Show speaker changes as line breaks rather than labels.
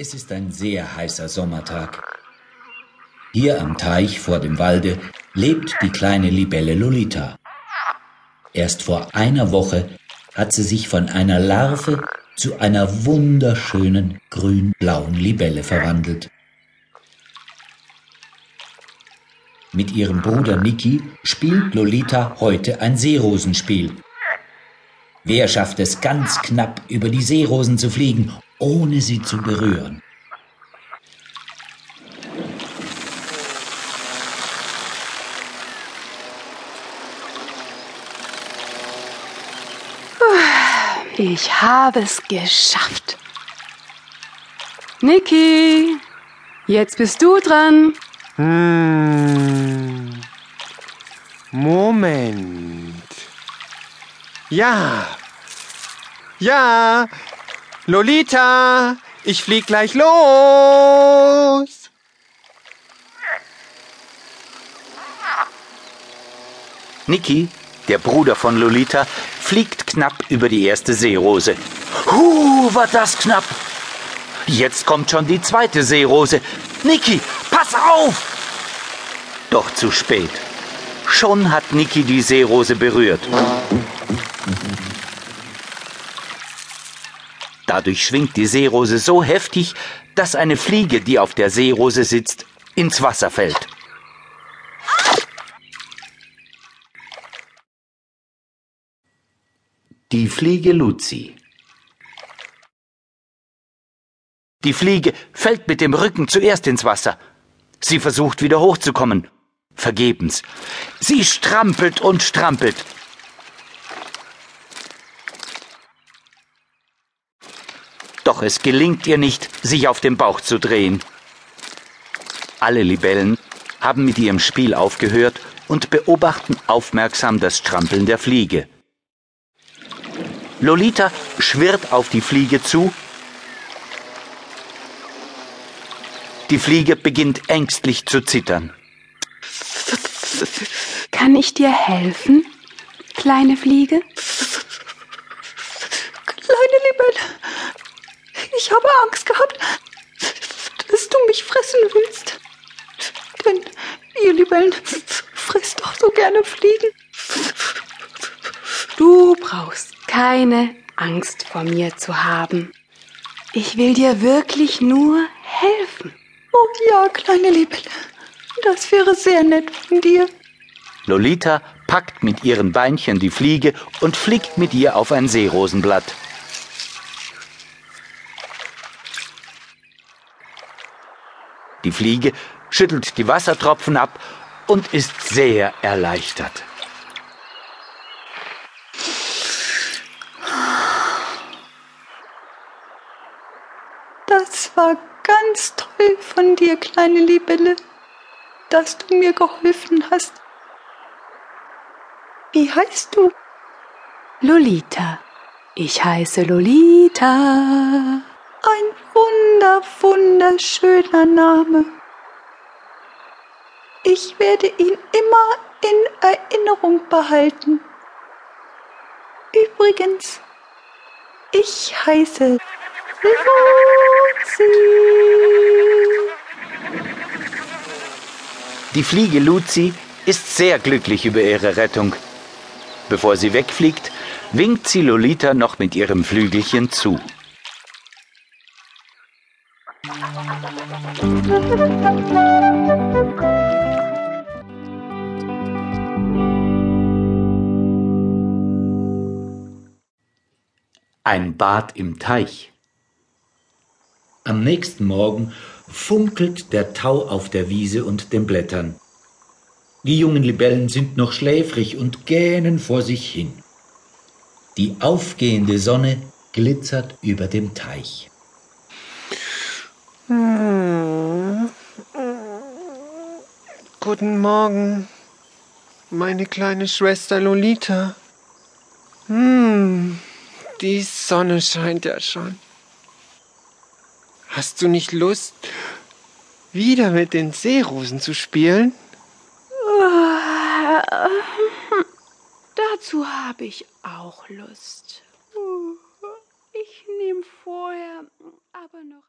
Es ist ein sehr heißer Sommertag. Hier am Teich vor dem Walde lebt die kleine Libelle Lolita. Erst vor einer Woche hat sie sich von einer Larve zu einer wunderschönen grün-blauen Libelle verwandelt. Mit ihrem Bruder Niki spielt Lolita heute ein Seerosenspiel. Wer schafft es ganz knapp über die Seerosen zu fliegen, ohne sie zu berühren?
Ich habe es geschafft. Niki, jetzt bist du dran.
Hm. Moment. Ja. Ja. Lolita, ich flieg gleich los.
Niki, der Bruder von Lolita, fliegt knapp über die erste Seerose. Huh, war das knapp! Jetzt kommt schon die zweite Seerose. Niki, pass auf! Doch zu spät. Schon hat Niki die Seerose berührt. Dadurch schwingt die Seerose so heftig, dass eine Fliege, die auf der Seerose sitzt, ins Wasser fällt. Die Fliege Luzi. Die Fliege fällt mit dem Rücken zuerst ins Wasser. Sie versucht wieder hochzukommen. Vergebens. Sie strampelt und strampelt. Doch es gelingt ihr nicht, sich auf den Bauch zu drehen. Alle Libellen haben mit ihrem Spiel aufgehört und beobachten aufmerksam das Strampeln der Fliege. Lolita schwirrt auf die Fliege zu. Die Fliege beginnt ängstlich zu zittern.
Kann ich dir helfen, kleine Fliege?
Kleine Libelle, ich habe Angst gehabt, dass du mich fressen willst. Denn ihr Libellen frisst doch so gerne Fliegen.
Du brauchst keine Angst vor mir zu haben. Ich will dir wirklich nur helfen.
Oh ja, kleine Libelle, das wäre sehr nett von dir.
Lolita packt mit ihren Beinchen die Fliege und fliegt mit ihr auf ein Seerosenblatt. Die Fliege schüttelt die Wassertropfen ab und ist sehr erleichtert.
Das war ganz toll von dir, kleine Libelle, dass du mir geholfen hast. Wie heißt du?
Lolita. Ich heiße Lolita.
Wunder, wunderschöner Name. Ich werde ihn immer in Erinnerung behalten. Übrigens, ich heiße Luzi.
Die Fliege Luzi ist sehr glücklich über ihre Rettung. Bevor sie wegfliegt, winkt sie Lolita noch mit ihrem Flügelchen zu. Ein Bad im Teich. Am nächsten Morgen funkelt der Tau auf der Wiese und den Blättern. Die jungen Libellen sind noch schläfrig und gähnen vor sich hin. Die aufgehende Sonne glitzert über dem Teich.
Hm. Guten Morgen, meine kleine Schwester Lolita. Hm, die Sonne scheint ja schon. Hast du nicht Lust, wieder mit den Seerosen zu spielen?
Dazu habe ich auch Lust. Ich nehme vorher aber noch